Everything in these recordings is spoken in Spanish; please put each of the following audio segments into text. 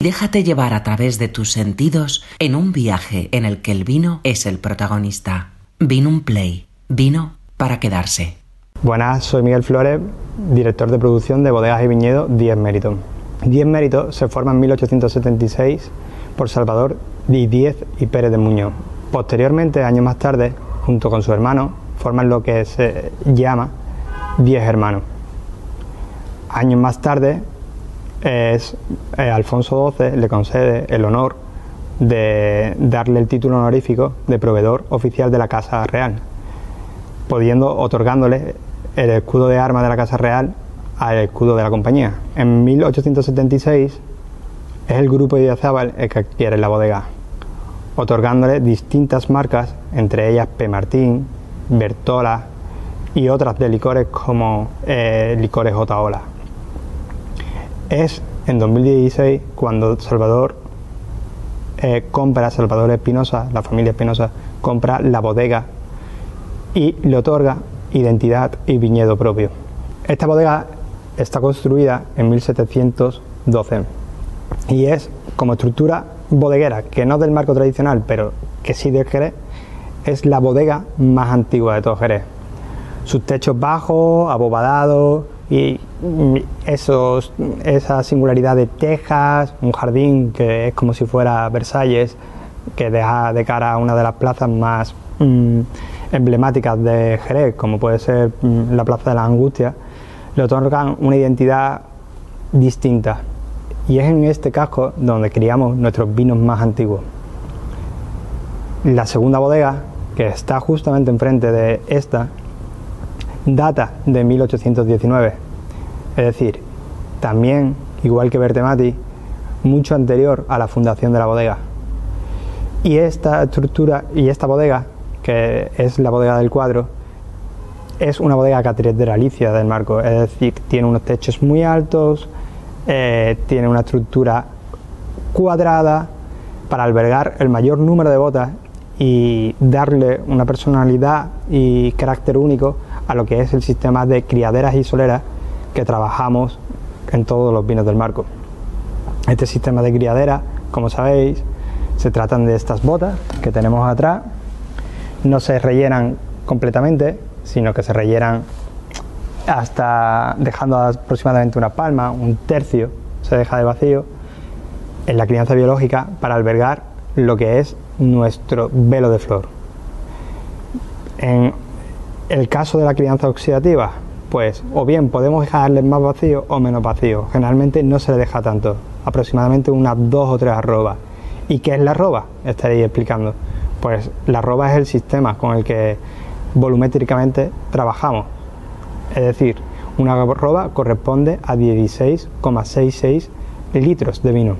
Déjate llevar a través de tus sentidos en un viaje en el que el vino es el protagonista. Vino un play. Vino para quedarse. Buenas, soy Miguel Flores, director de producción de Bodegas y Viñedos 10 Méritos. 10 Méritos se forma en 1876 por Salvador Díez y Pérez de Muñoz. Posteriormente, años más tarde, junto con su hermano, forman lo que se llama 10 hermanos. Años más tarde, es, eh, Alfonso XII le concede el honor de darle el título honorífico de proveedor oficial de la Casa Real, pudiendo otorgándole el escudo de armas de la Casa Real al escudo de la compañía. En 1876 es el grupo de Idiazábal el que adquiere la bodega, otorgándole distintas marcas, entre ellas P. Martín, Bertola y otras de licores como eh, licores J. Es en 2016 cuando Salvador eh, compra, Salvador Espinosa, la familia Espinosa, compra la bodega y le otorga identidad y viñedo propio. Esta bodega está construida en 1712 y es como estructura bodeguera, que no del marco tradicional, pero que sí de Jerez, es la bodega más antigua de todo Jerez. Sus techos bajos, abobadados, y esa singularidad de tejas, un jardín que es como si fuera Versalles, que deja de cara a una de las plazas más mm, emblemáticas de Jerez, como puede ser mm, la Plaza de la Angustia, le otorgan una identidad distinta. Y es en este casco donde criamos nuestros vinos más antiguos. La segunda bodega, que está justamente enfrente de esta, data de 1819. Es decir, también, igual que Bertemati, mucho anterior a la fundación de la bodega. Y esta estructura y esta bodega, que es la bodega del cuadro, es una bodega catedralicia del marco, es decir, tiene unos techos muy altos, eh, tiene una estructura cuadrada para albergar el mayor número de botas y darle una personalidad y carácter único a lo que es el sistema de criaderas y soleras que trabajamos en todos los vinos del marco. Este sistema de criadera, como sabéis, se tratan de estas botas que tenemos atrás, no se rellenan completamente, sino que se rellenan hasta dejando aproximadamente una palma, un tercio se deja de vacío en la crianza biológica para albergar lo que es nuestro velo de flor. En el caso de la crianza oxidativa, pues o bien podemos dejarle más vacío o menos vacío. Generalmente no se le deja tanto, aproximadamente unas dos o tres arrobas. ¿Y qué es la arroba? Estaréis explicando. Pues la arroba es el sistema con el que volumétricamente trabajamos. Es decir, una arroba corresponde a 16,66 litros de vino.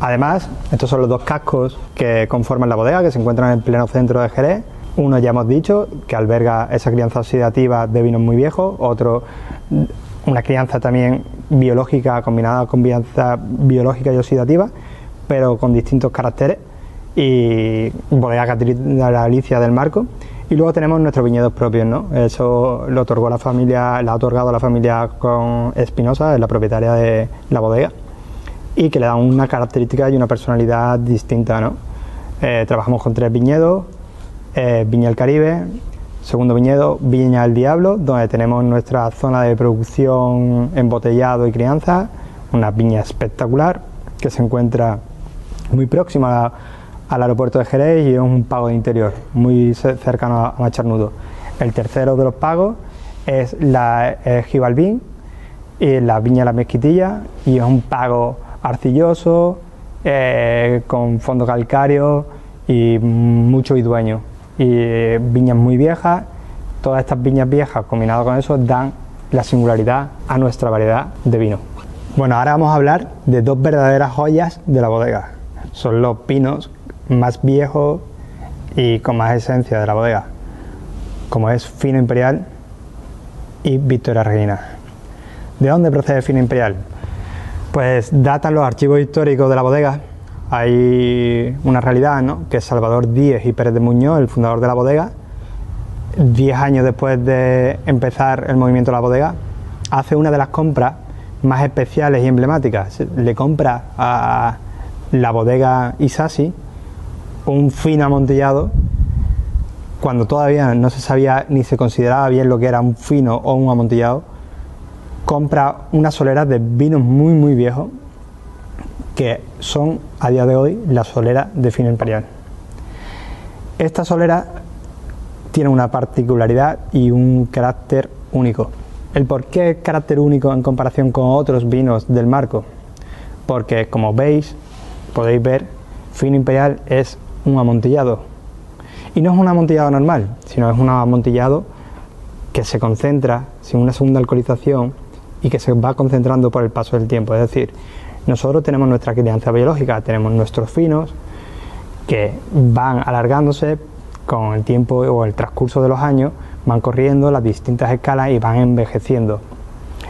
Además, estos son los dos cascos que conforman la bodega, que se encuentran en pleno centro de Jerez. Uno ya hemos dicho que alberga esa crianza oxidativa de vinos muy viejos, otro una crianza también biológica combinada con crianza biológica y oxidativa, pero con distintos caracteres y bodega la Alicia del Marco. Y luego tenemos nuestros viñedos propios, ¿no? Eso lo otorgó la familia, lo ha otorgado la familia con Espinosa, es la propietaria de la bodega y que le dan una característica y una personalidad distinta. ¿no? Eh, trabajamos con tres viñedos, eh, Viña el Caribe, segundo viñedo Viña el Diablo, donde tenemos nuestra zona de producción embotellado y crianza, una viña espectacular que se encuentra muy próxima al aeropuerto de Jerez y es un pago de interior, muy cercano a Macharnudo. El tercero de los pagos es la Gibalbín y la Viña La Mezquitilla y es un pago arcilloso, eh, con fondo calcáreo y mucho dueño Y viñas muy viejas, todas estas viñas viejas combinadas con eso dan la singularidad a nuestra variedad de vino. Bueno, ahora vamos a hablar de dos verdaderas joyas de la bodega. Son los pinos más viejos y con más esencia de la bodega, como es Fino Imperial y Victoria Reina. ¿De dónde procede Fino Imperial? Pues datan los archivos históricos de la bodega. Hay una realidad, ¿no? Que Salvador Díez y Pérez de Muñoz, el fundador de la bodega, diez años después de empezar el movimiento de la bodega, hace una de las compras más especiales y emblemáticas. Le compra a la bodega Isasi un fino amontillado cuando todavía no se sabía ni se consideraba bien lo que era un fino o un amontillado, compra una solera de vinos muy muy viejos que son a día de hoy la solera de fino imperial. Esta solera tiene una particularidad y un carácter único. ¿El por qué carácter único en comparación con otros vinos del marco? Porque como veis, podéis ver, fino imperial es un amontillado. Y no es un amontillado normal, sino es un amontillado que se concentra sin una segunda alcoholización y que se va concentrando por el paso del tiempo. Es decir, nosotros tenemos nuestra crianza biológica, tenemos nuestros finos que van alargándose con el tiempo o el transcurso de los años, van corriendo las distintas escalas y van envejeciendo.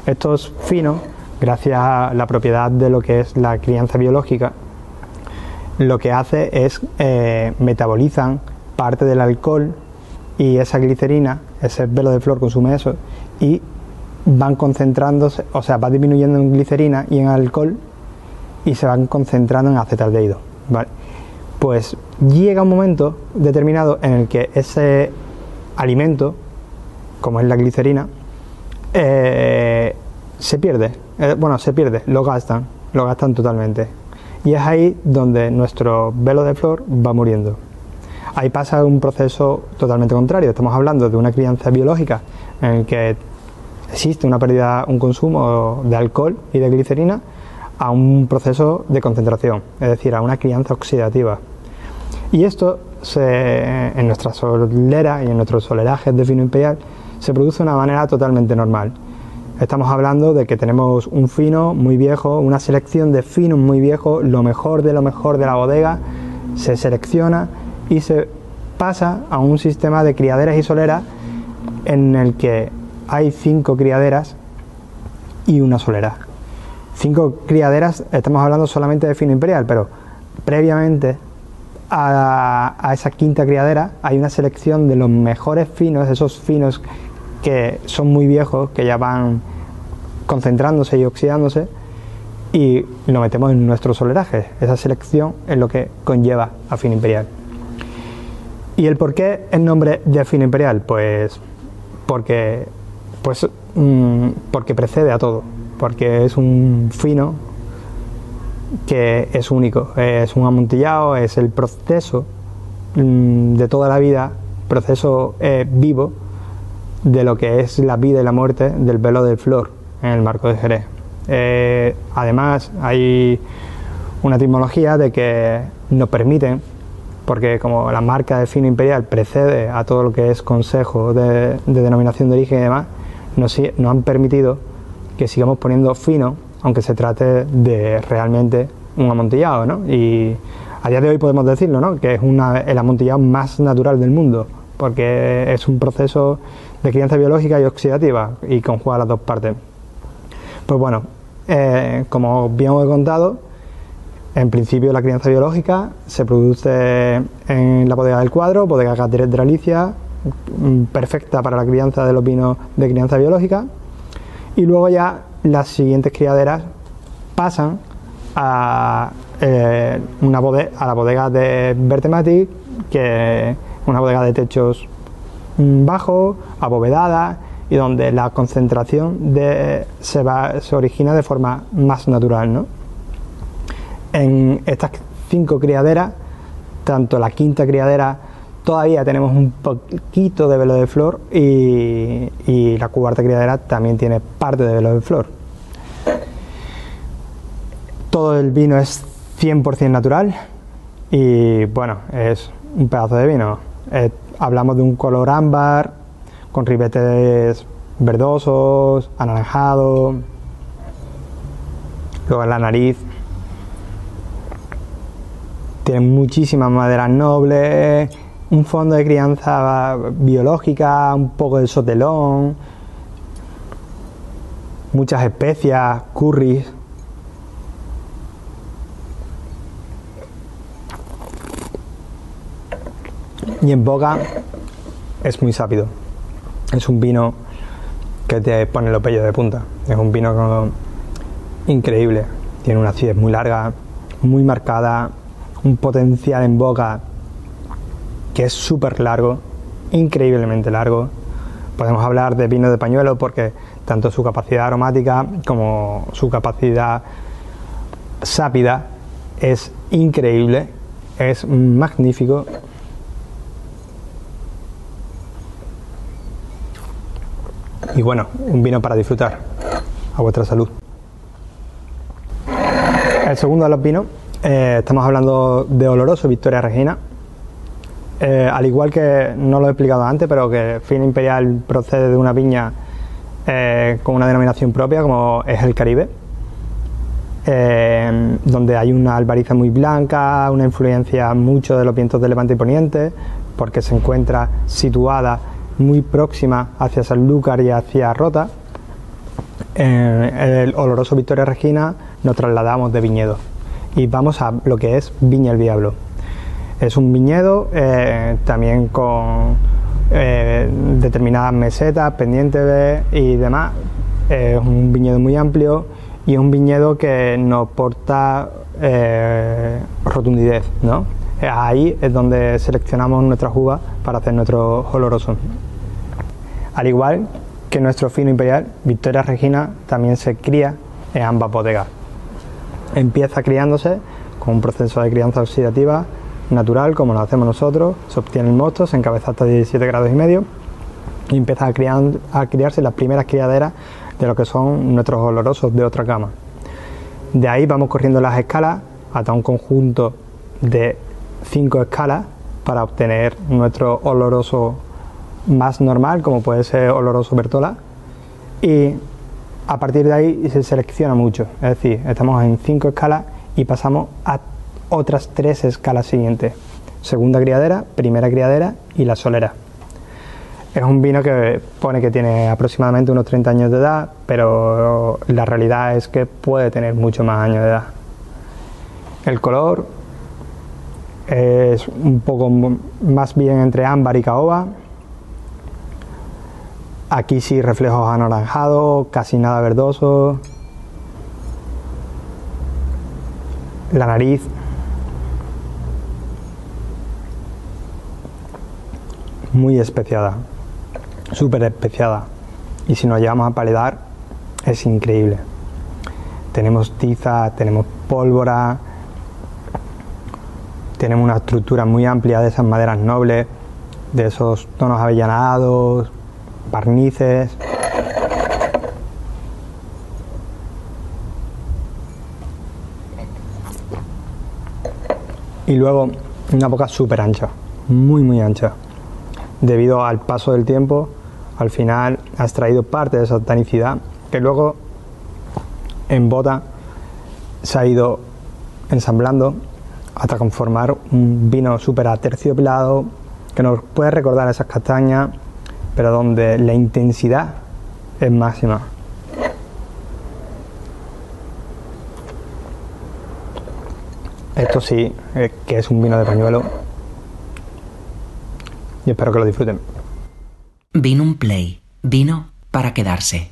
Estos finos, gracias a la propiedad de lo que es la crianza biológica, lo que hace es eh, metabolizan parte del alcohol y esa glicerina, ese velo de flor consume eso y van concentrándose, o sea, va disminuyendo en glicerina y en alcohol y se van concentrando en acetaldehído. Pues llega un momento determinado en el que ese alimento, como es la glicerina, eh, se pierde. Eh, bueno, se pierde, lo gastan, lo gastan totalmente. Y es ahí donde nuestro velo de flor va muriendo. Ahí pasa un proceso totalmente contrario. Estamos hablando de una crianza biológica en el que existe una pérdida, un consumo de alcohol y de glicerina a un proceso de concentración, es decir, a una crianza oxidativa. Y esto en nuestra solera y en nuestros solerajes de fino imperial se produce de una manera totalmente normal. Estamos hablando de que tenemos un fino muy viejo, una selección de finos muy viejos, lo mejor de lo mejor de la bodega, se selecciona y se pasa a un sistema de criaderas y soleras en el que hay cinco criaderas y una solera. Cinco criaderas, estamos hablando solamente de fino imperial, pero previamente a, esa quinta criadera hay una selección de los mejores finos, esos finos que son muy viejos, que ya van concentrándose y oxidándose, y lo metemos en nuestro soleraje. Esa selección es lo que conlleva a fino imperial. ¿Y el por qué el nombre de fino imperial? Pues porque, pues, mm, porque precede a todo, porque es un fino que es único, es un amontillado, es el proceso mm, de toda la vida, proceso eh, vivo de lo que es la vida y la muerte del velo del flor en el marco de Jerez. Eh, además, hay una etimología de que nos permiten, porque como la marca de fino imperial precede a todo lo que es consejo de, denominación de origen y demás, nos, nos han permitido que sigamos poniendo fino aunque se trate de realmente un amontillado, ¿no? Y a día de hoy podemos decirlo, ¿no? Que es el amontillado más natural del mundo, porque es un proceso de crianza biológica y oxidativa y conjuga las dos partes. Pues bueno, eh, como bien os he contado, en principio la crianza biológica se produce en la bodega del cuadro, bodega de Alicia, mm, perfecta para la crianza de los vinos de crianza biológica, y luego ya las siguientes criaderas pasan a, eh, una a la bodega de Vertematic, que es una bodega de techos bajos, abovedada, y donde la concentración de, se, va, se origina de forma más natural. ¿no? En estas cinco criaderas, tanto la quinta criadera todavía tenemos un poquito de velo de flor y, la cuarta criadera también tiene parte de velo de flor. Todo el vino es 100% natural y bueno, es un pedazo de vino. Eh, hablamos de un color ámbar con ribetes verdosos, anaranjados, luego en la nariz tiene muchísimas maderas nobles un fondo de crianza biológica, un poco de sotelón, muchas especias, curries. Y en boca es muy sápido. Es un vino que te pone los pellos de punta. Es un vino increíble. Tiene una acidez muy larga, muy marcada, un potencial en boca que es súper largo, increíblemente largo. Podemos hablar de vino de pañuelo porque tanto su capacidad aromática como su capacidad sápida es increíble, es magnífico. Y bueno, un vino para disfrutar. A vuestra salud. El segundo de los vinos, eh, estamos hablando de oloroso Victoria Regina. Eh, al igual que no lo he explicado antes, pero que Fina Imperial procede de una viña eh, con una denominación propia, como es el Caribe, donde hay una albariza muy blanca, una influencia mucho de los vientos de levante y poniente, porque se encuentra situada muy próxima hacia Sanlúcar y hacia Rota. el oloroso Victoria Regina nos trasladamos de viñedo y vamos a lo que es Viña el Diablo. Es un viñedo eh, también con eh, determinadas mesetas, pendientes y demás. es un viñedo muy amplio y es un viñedo que nos porta eh, rotundidez. ¿no? Ahí es donde seleccionamos nuestras uvas para hacer nuestro oloroso. Al igual que nuestro fino imperial, Victoria Regina también se cría en ambas bodegas empieza criándose con un proceso de crianza oxidativa natural, como lo hacemos nosotros, se obtiene el mosto, se encabeza hasta 17 grados y medio y empieza a, criarse las primeras criaderas de lo que son nuestros olorosos de otra cama. De ahí vamos corriendo las escalas hasta un conjunto de cinco escalas para obtener nuestro oloroso más normal, como puede ser oloroso Bertola, y a partir de ahí se selecciona mucho, es decir, estamos en cinco escalas y pasamos a otras tres escalas siguientes. Segunda criadera, primera criadera y la solera. Es un vino que pone que tiene aproximadamente unos 30 años de edad, pero la realidad es que puede tener mucho más años de edad. El color es un poco más bien entre ámbar y caoba, Aquí sí reflejos anaranjados, casi nada verdoso. La nariz. Muy especiada. Súper especiada. Y si nos llevamos a paledar, es increíble. Tenemos tiza, tenemos pólvora, tenemos una estructura muy amplia de esas maderas nobles, de esos tonos avellanados, barnices. Y luego una boca súper ancha, muy muy ancha. Debido al paso del tiempo, al final ha extraído parte de esa tanicidad que luego en bota se ha ido ensamblando hasta conformar un vino súper aterciopelado que nos puede recordar esas castañas pero donde la intensidad es máxima. Esto sí, eh, que es un vino de pañuelo. Y espero que lo disfruten. Vino un play. Vino para quedarse.